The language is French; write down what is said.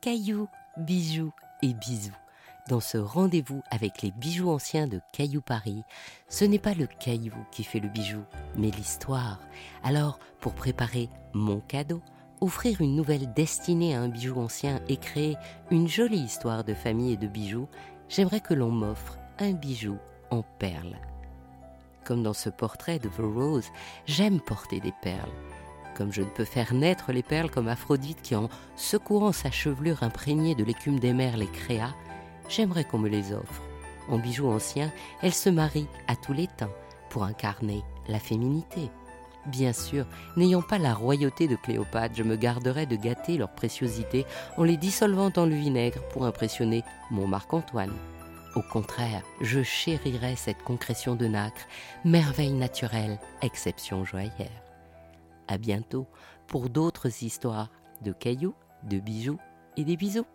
cailloux, bijoux et bisous. Dans ce rendez-vous avec les bijoux anciens de Caillou Paris, ce n'est pas le caillou qui fait le bijou, mais l'histoire. Alors, pour préparer mon cadeau, offrir une nouvelle destinée à un bijou ancien et créer une jolie histoire de famille et de bijoux, j'aimerais que l'on m'offre un bijou en perles. Comme dans ce portrait de The Rose, j'aime porter des perles comme je ne peux faire naître les perles comme Aphrodite qui, en secouant sa chevelure imprégnée de l'écume des mers, les créa, j'aimerais qu'on me les offre. En bijoux anciens, elles se marient à tous les temps pour incarner la féminité. Bien sûr, n'ayant pas la royauté de Cléopâtre, je me garderais de gâter leur préciosité en les dissolvant dans le vinaigre pour impressionner mon Marc-Antoine. Au contraire, je chérirais cette concrétion de nacre, merveille naturelle, exception joaillère. À bientôt pour d'autres histoires de cailloux, de bijoux et des bisous.